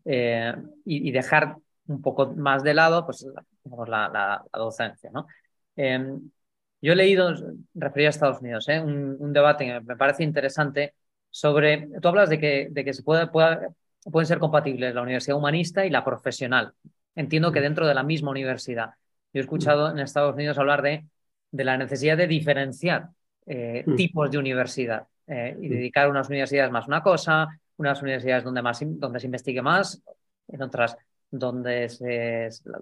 y, dejar un poco más de lado, pues la, la, docencia. ¿no? Em, yo he leído, referido a Estados Unidos, ¿eh? un, debate que me parece interesante sobre, tú hablas de que, de que se puede, pueden ser compatibles la universidad humanista y la profesional. Entiendo que mm. dentro de la misma universidad. Yo he escuchado en Estados Unidos hablar de, de la necesidad de diferenciar eh, mm. tipos de universidad eh, y mm. dedicar unas universidades más una cosa, unas universidades donde, más, donde se investigue más, en otras donde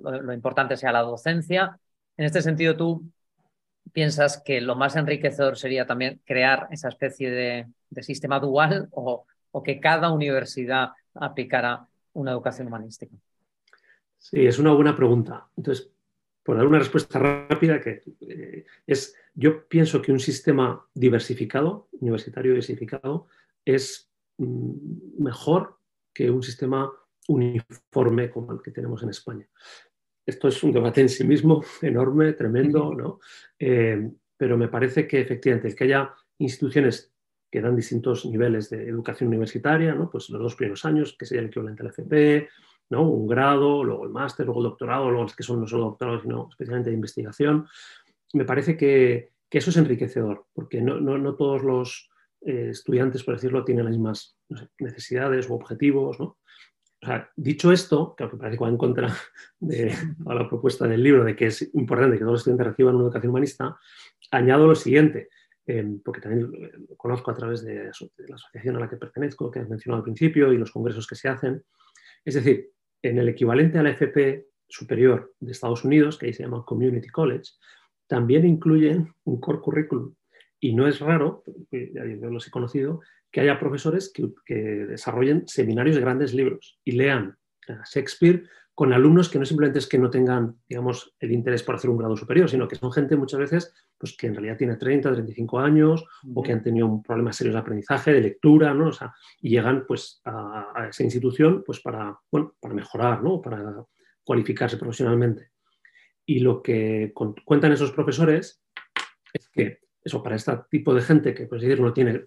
lo, importante sea la docencia. En este sentido, tú piensas que lo más enriquecedor sería también crear esa especie de, sistema dual o, que cada universidad aplicara una educación humanística? Sí, es una buena pregunta. Entonces, por dar una respuesta rápida, que eh, es, yo pienso que un sistema diversificado, universitario diversificado, es mm, mejor que un sistema uniforme como el que tenemos en España. Esto es un debate en sí mismo enorme, tremendo, ¿no? Eh, pero me parece que efectivamente el que haya instituciones que dan distintos niveles de educación universitaria, ¿no? pues los dos primeros años, que sería el equivalente al FP, ¿no? un grado, luego el máster, luego el doctorado, luego los que son no solo doctorados, sino especialmente de investigación, me parece que, eso es enriquecedor, porque no, no, todos los eh, estudiantes, por decirlo, tienen las mismas necesidades o objetivos, ¿no? Dicho esto, que parece que va en contra de la propuesta del libro de que es importante que todos los estudiantes reciban una educación humanista, añado lo siguiente, em, porque también lo conozco a través de, la asociación a la que pertenezco, que has mencionado al principio, y los congresos que se hacen. Es decir, en el equivalente a la FP superior de Estados Unidos, que ahí se llama Community College, también incluyen un core curriculum Y no es raro, yo los he conocido, que haya profesores que, desarrollen seminarios de grandes libros y lean a Shakespeare con alumnos que no simplemente es que no tengan, digamos, el interés por hacer un grado superior, sino que son gente muchas veces pues, que en realidad tiene 30, 35 años o que han tenido un problema serio de aprendizaje, de lectura, ¿no? y llegan pues, a, esa institución pues, para, bueno, para mejorar, ¿no? para cualificarse profesionalmente. Y lo que cuentan esos profesores es que eso para este tipo de gente que, pues decir, no tiene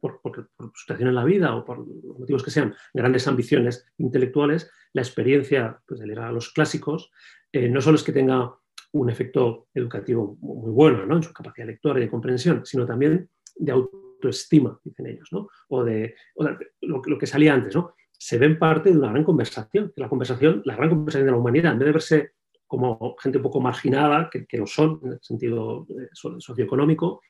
por, su situación en la vida o por los motivos que sean, grandes ambiciones intelectuales, la experiencia pues, de leer a los clásicos eh, no solo es que tenga un efecto educativo muy bueno ¿no? en su capacidad lectora y de comprensión, sino también de autoestima, dicen ellos, ¿no? o de, lo, que salía antes, ¿no? se ven parte de una gran conversación, la conversación, la gran conversación de la humanidad, en vez de verse como gente un poco marginada, que, lo son en el sentido eh, socioeconómico,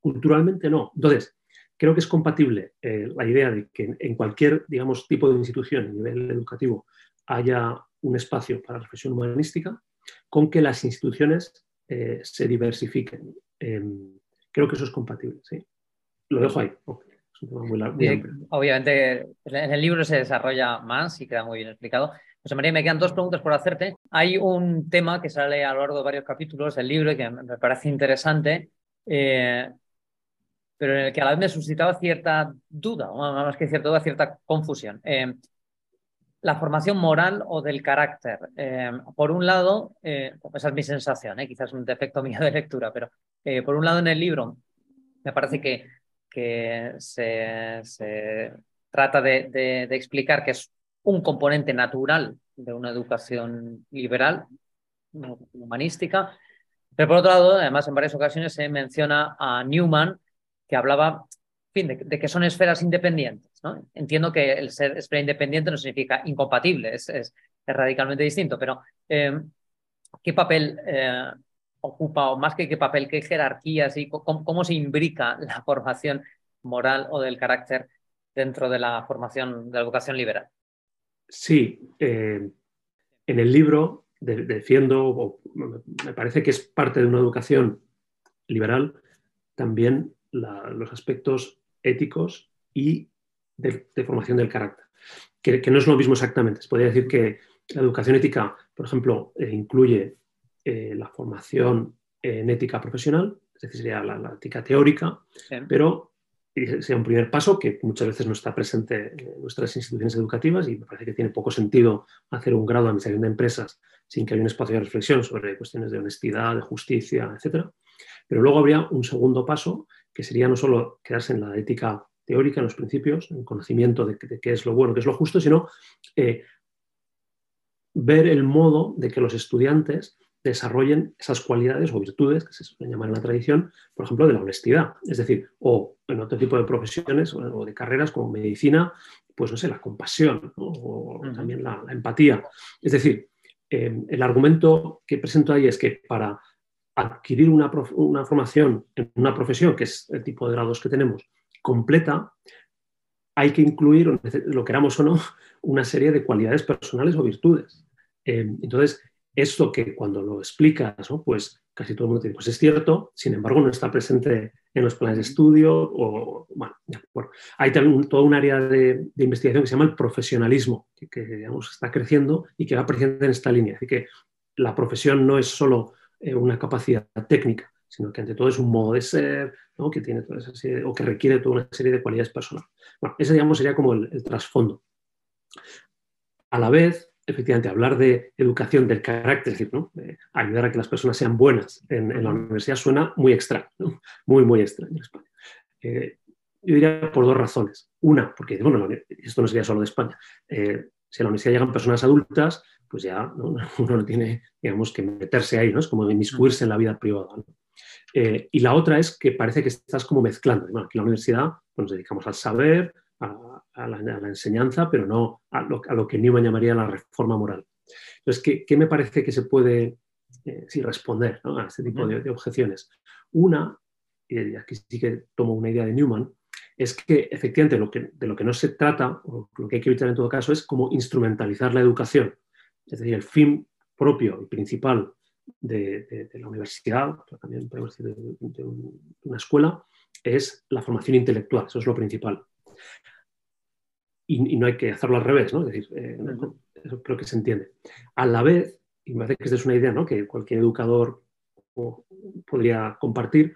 culturalmente no. Entonces, creo que es compatible eh, la idea de que en cualquier, digamos, tipo de institución a nivel educativo haya un espacio para reflexión humanística con que las instituciones eh, se diversifiquen. Em, creo que eso es compatible, sí. Lo dejo ahí. Es un tema muy, largo, obviamente en el libro se desarrolla más y queda muy bien explicado. José María, me quedan dos preguntas por hacerte. Hay un tema que sale a lo largo de varios capítulos del libro y que me parece interesante, eh, pero en el que a la vez me suscitaba cierta duda, más que cierta duda, cierta confusión. Eh, la formación moral o del carácter. Eh, por un lado, esa es mi sensación, quizás un defecto mío de lectura, pero por un lado en el libro me parece que, que se, trata de, explicar que es un componente natural de una educación liberal, humanística, pero por otro lado, además en varias ocasiones se menciona a Newman que hablaba de, que son esferas independientes. ¿no? Entiendo que el ser esfera independiente no significa incompatible, es, es, radicalmente distinto, pero em, ¿qué papel eh, ocupa, o más que qué papel, qué jerarquías y cómo, se imbrica la formación moral o del carácter dentro de la formación de la educación liberal? Sí, eh, en el libro defiendo, me parece que es parte de una educación liberal, también los aspectos éticos y de, formación del carácter, que, no es lo mismo exactamente. Se podría decir que la educación ética, por ejemplo, eh, incluye eh, la formación en ética profesional, es decir, sería la, ética teórica, pero sería un primer paso que muchas veces no está presente en nuestras instituciones educativas y me parece que tiene poco sentido hacer un grado de administración de empresas sin que haya un espacio de reflexión sobre cuestiones de honestidad, de justicia, etc. Pero luego habría un segundo paso que sería no solo quedarse en la ética teórica, en los principios, en conocimiento de, qué es lo bueno, qué es lo justo, sino eh, ver el modo de que los estudiantes desarrollen esas cualidades o virtudes que se suelen llamar en la tradición, por ejemplo, de la honestidad. Es decir, o en otro tipo de profesiones o de carreras como medicina, pues no sé, la compasión o también la, empatía. Es decir, eh, el argumento que presento ahí es que para adquirir una, formación en una profesión, que es el tipo de grados que tenemos, completa, hay que incluir, lo queramos o no, una serie de cualidades personales o virtudes. Eh, entonces, esto que cuando lo explicas, pues casi todo el mundo dice, pues es cierto, sin embargo no está presente en los planes de estudio, o bueno, hay también todo un área de, investigación que se llama el profesionalismo, que, digamos, está creciendo y que va creciendo en esta línea. Así que la profesión no es solo eh, una capacidad técnica, sino que ante todo es un modo de ser, que tiene toda esa serie, o que requiere toda una serie de cualidades personales. Bueno, ese digamos sería como el, trasfondo. A la vez, efectivamente, hablar de educación del carácter, es decir, ¿no? ayudar a que las personas sean buenas en, la universidad suena muy extraño, muy, muy extraño en España. Eh, yo diría por dos razones. Una, porque bueno, esto no sería solo de España. Eh, si a la universidad llegan personas adultas, pues ya uno no tiene, digamos, que meterse ahí, ¿no? Es como inmiscuirse en la vida privada. Eh, y la otra es que parece que estás como mezclando. Bueno, aquí en la universidad pues, nos dedicamos al saber, a, la, enseñanza, pero no a lo, que Newman llamaría la reforma moral. Entonces, ¿qué, me parece que se puede eh, responder a este tipo de, objeciones? Una, y aquí sí que tomo una idea de Newman, es que efectivamente lo que, de lo que no se trata, o lo que hay que evitar en todo caso, es como instrumentalizar la educación es decir, el fin propio y principal de, la universidad, pero también podemos decir de, una escuela, es la formación intelectual, eso es lo principal. Y, no hay que hacerlo al revés, ¿no? Es decir, eh, eso creo que se entiende. A la vez, y me parece que esta es una idea ¿no? que cualquier educador podría compartir,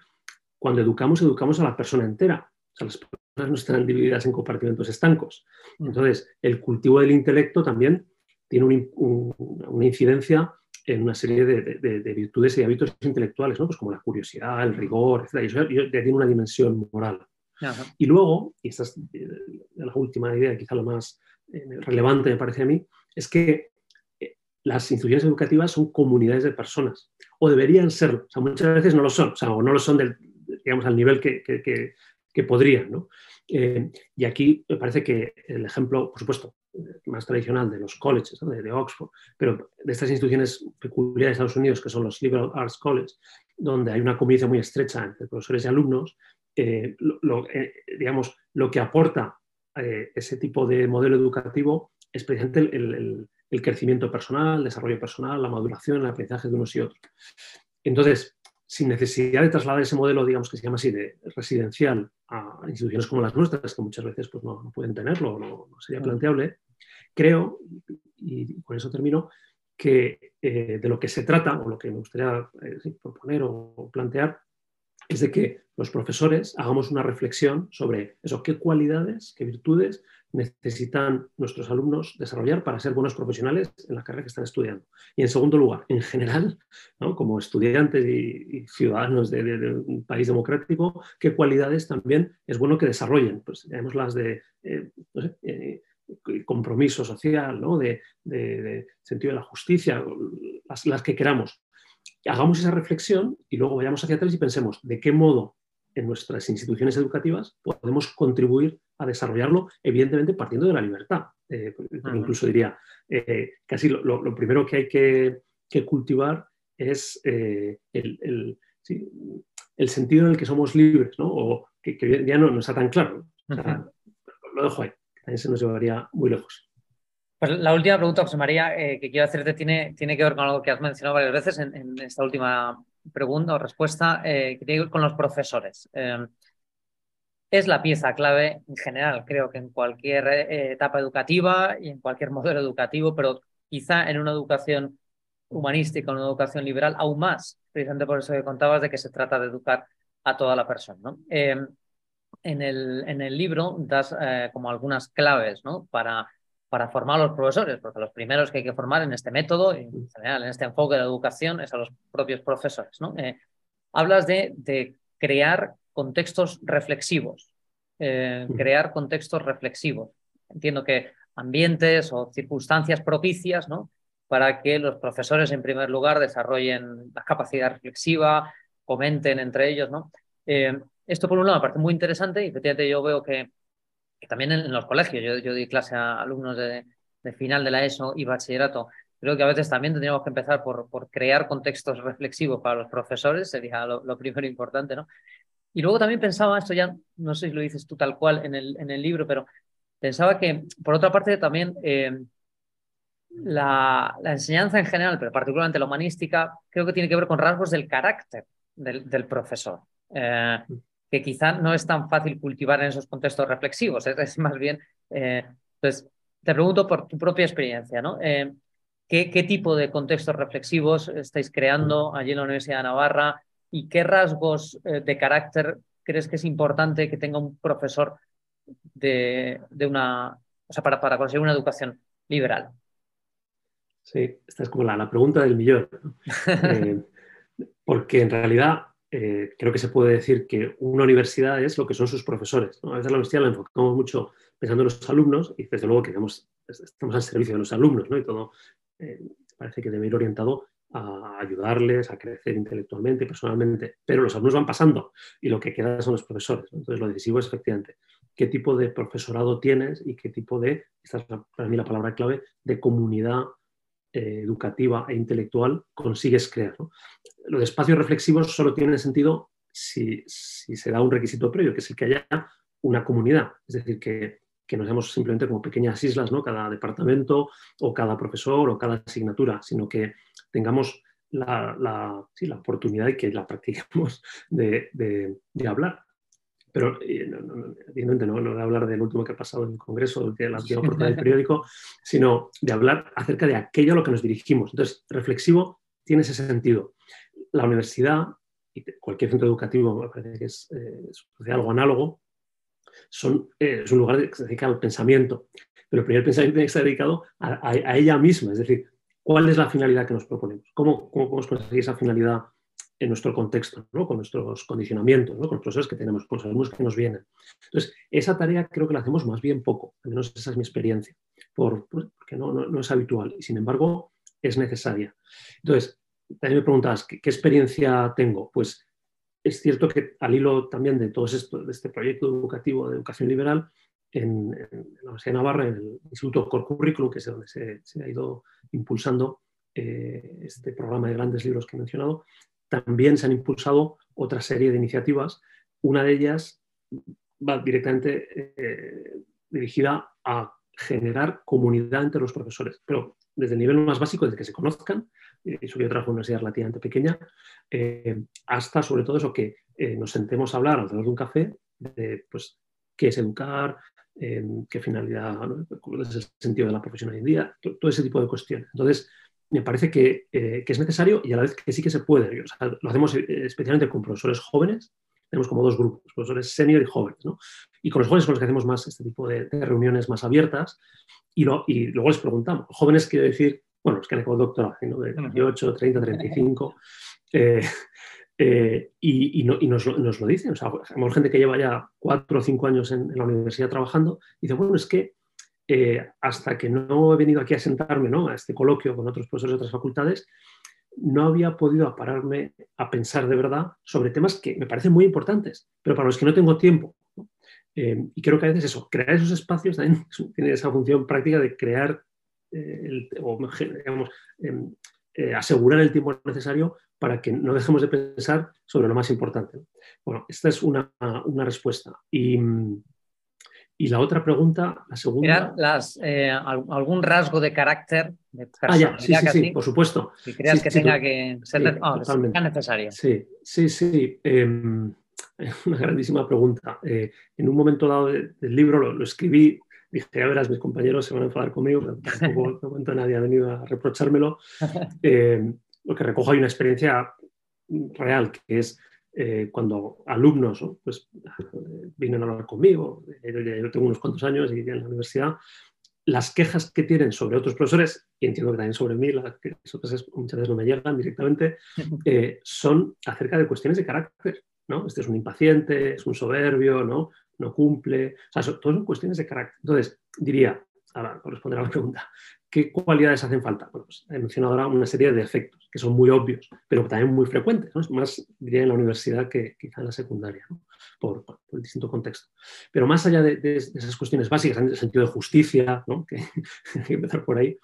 cuando educamos, educamos a la persona entera. O sea, las personas no están divididas en compartimentos estancos. Entonces, el cultivo del intelecto también tiene una incidencia en una serie de, virtudes y hábitos intelectuales, ¿no? pues como la curiosidad, el rigor, etc. Y eso ya tiene una dimensión moral. Y luego, y esta es eh, la última idea, quizá lo más eh, relevante me parece a mí, es que eh, las instituciones educativas son comunidades de personas, o deberían serlo, o muchas veces no lo son, o, no lo son del, digamos, al nivel que, que, podrían. ¿no? y aquí me parece que el ejemplo, por supuesto, más tradicional de los colleges, de, Oxford, pero de estas instituciones peculiares de Estados Unidos, que son los Liberal Arts Colleges, donde hay una convivencia muy estrecha entre profesores y alumnos, eh, lo, eh, digamos, lo que aporta eh, ese tipo de modelo educativo es precisamente el, el, crecimiento personal, el desarrollo personal, la maduración, el aprendizaje de unos y otros. Entonces, sin necesidad de trasladar ese modelo, digamos que se llama así, de residencial a instituciones como las nuestras, que muchas veces pues, no, pueden tenerlo, no, no sería planteable, creo, y con eso termino, que eh, de lo que se trata, o lo que me gustaría eh, proponer o, plantear, es de que los profesores hagamos una reflexión sobre eso, qué cualidades, qué virtudes necesitan nuestros alumnos desarrollar para ser buenos profesionales en la carrera que están estudiando. Y en segundo lugar, en general, como estudiantes y, ciudadanos de, un país democrático, qué cualidades también es bueno que desarrollen. Pues las de eh, compromiso social, ¿no? de, sentido de la justicia, las, que queramos. Hagamos esa reflexión y luego vayamos hacia atrás y pensemos de qué modo en nuestras instituciones educativas podemos contribuir a desarrollarlo, evidentemente partiendo de la libertad. Eh, incluso diría, eh, casi lo, primero que hay que, cultivar es eh, el, sentido en el que somos libres, o que, ya no, está tan claro. lo dejo ahí se nos llevaría muy lejos. Pues la última pregunta, José María, eh, que quiero hacerte tiene, tiene que ver con algo que has mencionado varias veces en, esta última pregunta o respuesta, eh, que tiene que ver con los profesores. Em, es la pieza clave en general, creo que en cualquier eh, etapa educativa y en cualquier modelo educativo, pero quizá en una educación humanística, una educación liberal, aún más, precisamente por eso que contabas de que se trata de educar a toda la persona. ¿no? Em, en el, en el libro das eh, como algunas claves ¿no? para, para formar a los profesores, porque los primeros que hay que formar en este método, en general en este enfoque de la educación, es a los propios profesores. ¿no? Eh, hablas de, de, crear contextos reflexivos, eh, crear contextos reflexivos. Entiendo que ambientes o circunstancias propicias ¿no? para que los profesores, en primer lugar, desarrollen la capacidad reflexiva, comenten entre ellos. ¿no? Esto, por un lado, me parece muy interesante y efectivamente yo veo que, también en, los colegios, yo, yo di clase a alumnos de, final de la ESO y bachillerato, creo que a veces también tendríamos que empezar por, por crear contextos reflexivos para los profesores, sería lo, primero importante, ¿no? Y luego también pensaba, esto ya no sé si lo dices tú tal cual en el, en el libro, pero pensaba que, por otra parte, también eh, la, la, enseñanza en general, pero particularmente la humanística, creo que tiene que ver con rasgos del carácter del, del profesor. Eh, que quizá no es tan fácil cultivar en esos contextos reflexivos. Es, más bien, eh, entonces, te pregunto por tu propia experiencia, ¿no? Eh, ¿qué, ¿qué, tipo de contextos reflexivos estáis creando allí en la Universidad de Navarra y qué rasgos eh, de carácter crees que es importante que tenga un profesor de, de una, o sea, para, para conseguir una educación liberal? Sí, esta es como la, la pregunta del millón. porque en realidad eh, creo que se puede decir que una universidad es lo que son sus profesores. A veces la universidad la enfocamos mucho pensando en los alumnos y desde luego que estamos al servicio de los alumnos ¿no? y todo eh, parece que debe ir orientado a ayudarles a crecer intelectualmente y personalmente, pero los alumnos van pasando y lo que queda son los profesores. Entonces lo decisivo es efectivamente qué tipo de profesorado tienes y qué tipo de, esta es para mí la palabra clave, de comunidad eh, educativa e intelectual consigues crear. Los espacios reflexivos solo tienen sentido si, se da un requisito previo, que es el que haya una comunidad, es decir, que, nos veamos simplemente como pequeñas islas, ¿no? cada departamento o cada profesor o cada asignatura, sino que tengamos la, la, sí, la oportunidad y que la practicamos de, de, hablar. Pero eh, no, evidentemente no, no, de hablar del último que ha pasado en el Congreso, de la última portada del periódico, sino de hablar acerca de aquello a lo que nos dirigimos. Entonces, reflexivo tiene ese sentido. La universidad y cualquier centro educativo, me parece que es, eh, algo análogo, son, eh, es un lugar que se dedica al pensamiento. Pero el primer pensamiento tiene que estar dedicado a, a ella misma, es decir, ¿Cuál es la finalidad que nos proponemos? ¿Cómo, cómo podemos conseguir esa finalidad en nuestro contexto, ¿no? con nuestros condicionamientos, con los profesores que tenemos, con los alumnos que nos vienen? Entonces, esa tarea creo que la hacemos más bien poco, al menos esa es mi experiencia, por, porque no, no, es habitual y sin embargo es necesaria. Entonces, también me preguntas, ¿qué, experiencia tengo? Pues es cierto que al hilo también de todo esto, de este proyecto educativo de educación liberal, en, la Universidad de Navarra, en el Instituto Core Curriculum, que es donde se, ha ido impulsando eh, este programa de grandes libros que he mencionado, también se han impulsado otra serie de iniciativas. Una de ellas va directamente eh, dirigida a generar comunidad entre los profesores, pero desde el nivel más básico, desde que se conozcan, trabajo en una universidad relativamente pequeña, eh, hasta sobre todo eso que nos sentemos a hablar alrededor de un café de pues, qué es educar, qué finalidad, cuál es el sentido de la profesión hoy en día, todo, ese tipo de cuestiones. Entonces, me parece que, eh, que, es necesario y a la vez que sí que se puede. lo hacemos eh, especialmente con profesores jóvenes, tenemos como dos grupos, profesores senior y jóvenes. ¿no? Y con los jóvenes con los que hacemos más este tipo de, reuniones más abiertas y, y, luego les preguntamos. Jóvenes quiero decir, bueno, los que han acabado doctorado, ¿no? de 18, 30, 35. Eh, eh, y, nos, lo dicen. O sea, hay gente que lleva ya cuatro o cinco años en, la universidad trabajando y dice, bueno, es que eh, hasta que no he venido aquí a sentarme ¿no? a este coloquio con otros profesores de otras facultades, no había podido pararme a pensar de verdad sobre temas que me parecen muy importantes, pero para los que no tengo tiempo. Eh, y creo que a veces eso, crear esos espacios también tiene esa función práctica de crear, o digamos, em, asegurar el tiempo necesario para que no dejemos de pensar sobre lo más importante. Bueno, esta es una, respuesta. Y, la otra pregunta, la segunda. Las, eh, ¿Algún rasgo de carácter? De ah, ya, sí, sí, sí, por supuesto. Si creas que tenga que ser oh, necesaria. Sí, sí, sí. Em, una grandísima pregunta. Eh, en un momento dado del libro lo, escribí dije, ya verás, mis compañeros se van a enfadar conmigo, pero tampoco no cuento a nadie ha venido a reprochármelo. Eh, lo que recojo hay una experiencia real, que es eh, cuando alumnos pues, vienen a hablar conmigo, yo, tengo unos cuantos años y en la universidad, las quejas que tienen sobre otros profesores, y entiendo que también sobre mí, las que muchas veces no me llegan directamente, eh, son acerca de cuestiones de carácter. ¿no? Este es un impaciente, es un soberbio, no, no cumple. O sea, son, son cuestiones de carácter. Entonces, diría, ahora responder a la pregunta, ¿Qué cualidades hacen falta? Bueno, pues he mencionado ahora una serie de defectos que son muy obvios, pero también muy frecuentes, ¿no? más diría en la universidad que quizá en la secundaria, por, el distinto contexto. Pero más allá de, esas cuestiones básicas, en el sentido de justicia, que hay que empezar por ahí,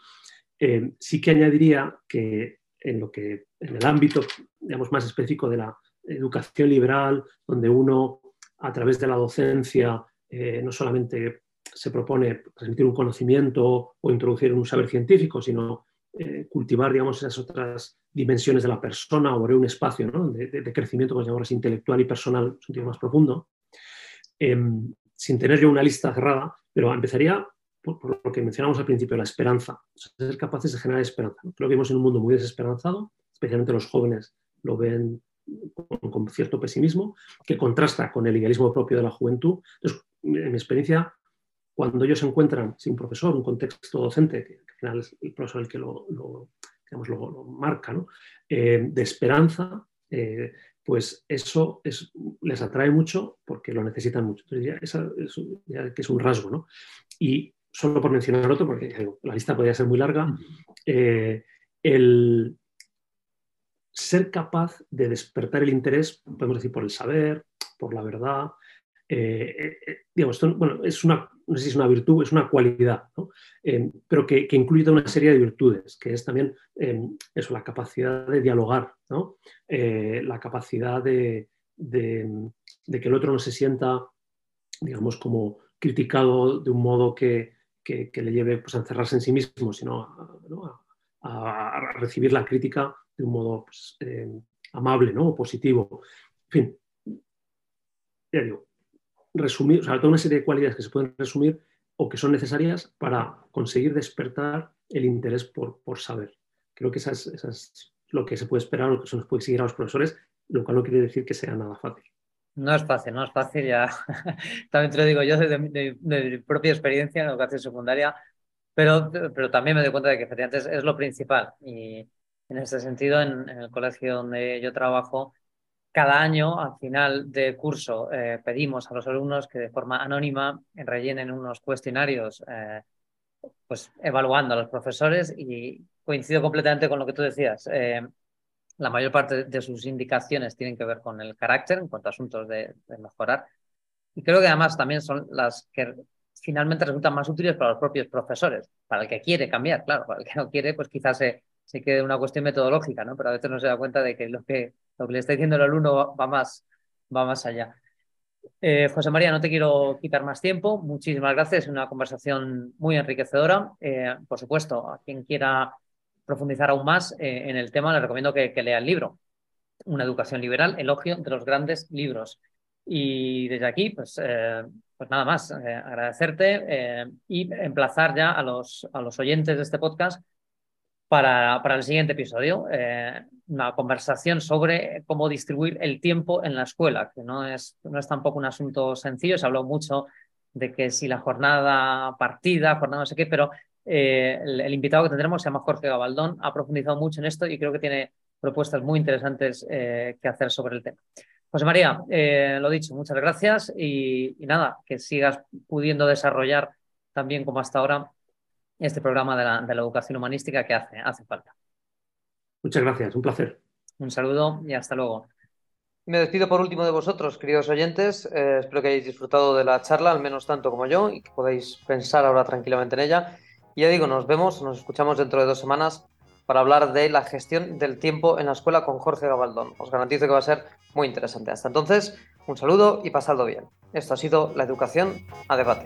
eh, sí que añadiría que en, lo que, en el ámbito digamos, más específico de la educación liberal, donde uno a través de la docencia eh, no solamente se propone transmitir un conocimiento o introducir un saber científico, sino eh, cultivar digamos, esas otras dimensiones de la persona o un espacio de, crecimiento, como llamamos intelectual y personal, un sentido más profundo, em, sin tener yo una lista cerrada, pero empezaría por, lo que mencionamos al principio, la esperanza, ser capaces de generar esperanza. Creo que vivimos en un mundo muy desesperanzado, especialmente los jóvenes lo ven con, con, cierto pesimismo, que contrasta con el idealismo propio de la juventud. Entonces, en mi experiencia, cuando ellos se encuentran sin profesor, un contexto docente, que al final es el profesor el que lo, digamos, lo, marca, eh, de esperanza, eh, pues eso les atrae mucho porque lo necesitan mucho. Entonces, ya, que es un rasgo. ¿no? Y solo por mencionar otro, porque la lista podría ser muy larga, eh, el ser capaz de despertar el interés, podemos decir, por el saber, por la verdad, eh, eh, digamos, bueno, es una, no sé si es una virtud, es una cualidad, eh, pero que, que, incluye una serie de virtudes, que es también eso, la capacidad de dialogar, la capacidad de, de, que el otro no se sienta, digamos, como criticado de un modo que, que, le lleve pues, a encerrarse en sí mismo, sino a, recibir la crítica de un modo pues, eh, amable, ¿no? O positivo. En fin, ya digo, resumir, o sea, toda una serie de cualidades que se pueden resumir o que son necesarias para conseguir despertar el interés por, por saber. Creo que esa es, lo que se puede esperar, lo que se nos puede exigir a los profesores, lo cual no quiere decir que sea nada fácil. No es fácil, no es fácil, ya también te lo digo yo desde mi propia experiencia en educación secundaria, pero, pero también me doy cuenta de que efectivamente es, lo principal. Y en ese sentido, en, el colegio donde yo trabajo, cada año, al final de curso, eh, pedimos a los alumnos que de forma anónima rellenen unos cuestionarios, eh, pues evaluando a los profesores y coincido completamente con lo que tú decías. Eh, la mayor parte de sus indicaciones tienen que ver con el carácter en cuanto a asuntos de, mejorar. Y creo que además también son las que finalmente resultan más útiles para los propios profesores, para el que quiere cambiar, claro, para el que no quiere, pues quizás se, se quede una cuestión metodológica, ¿no? Pero a veces no se da cuenta de que lo que, lo que le está diciendo el alumno va más, va más allá. Eh, José María, no te quiero quitar más tiempo. Muchísimas gracias. Una conversación muy enriquecedora. Eh, por supuesto, a quien quiera profundizar aún más eh, en el tema, le recomiendo que, lea el libro. Una educación liberal, elogio de los grandes libros. Y desde aquí, pues, pues nada más, agradecerte y emplazar ya a los, a los oyentes de este podcast para, para el siguiente episodio. una conversación sobre cómo distribuir el tiempo en la escuela, que no es, no es tampoco un asunto sencillo. Se habló mucho de que si la jornada partida, jornada no sé qué, pero eh, el, invitado que tendremos se llama Jorge Gabaldón, ha profundizado mucho en esto y creo que tiene propuestas muy interesantes eh, que hacer sobre el tema. José María, eh, lo dicho, muchas gracias y, nada, que sigas pudiendo desarrollar también como hasta ahora este programa de la, educación humanística que hace, hace falta. Muchas gracias, un placer. Un saludo y hasta luego. Me despido por último de vosotros, queridos oyentes. espero que hayáis disfrutado de la charla, al menos tanto como yo, y que podáis pensar ahora tranquilamente en ella. Y ya digo, nos vemos, nos escuchamos dentro de dos semanas para hablar de la gestión del tiempo en la escuela con Jorge Gabaldón. Os garantizo que va a ser muy interesante. Hasta entonces, un saludo y pasadlo bien. Esto ha sido la educación a debate.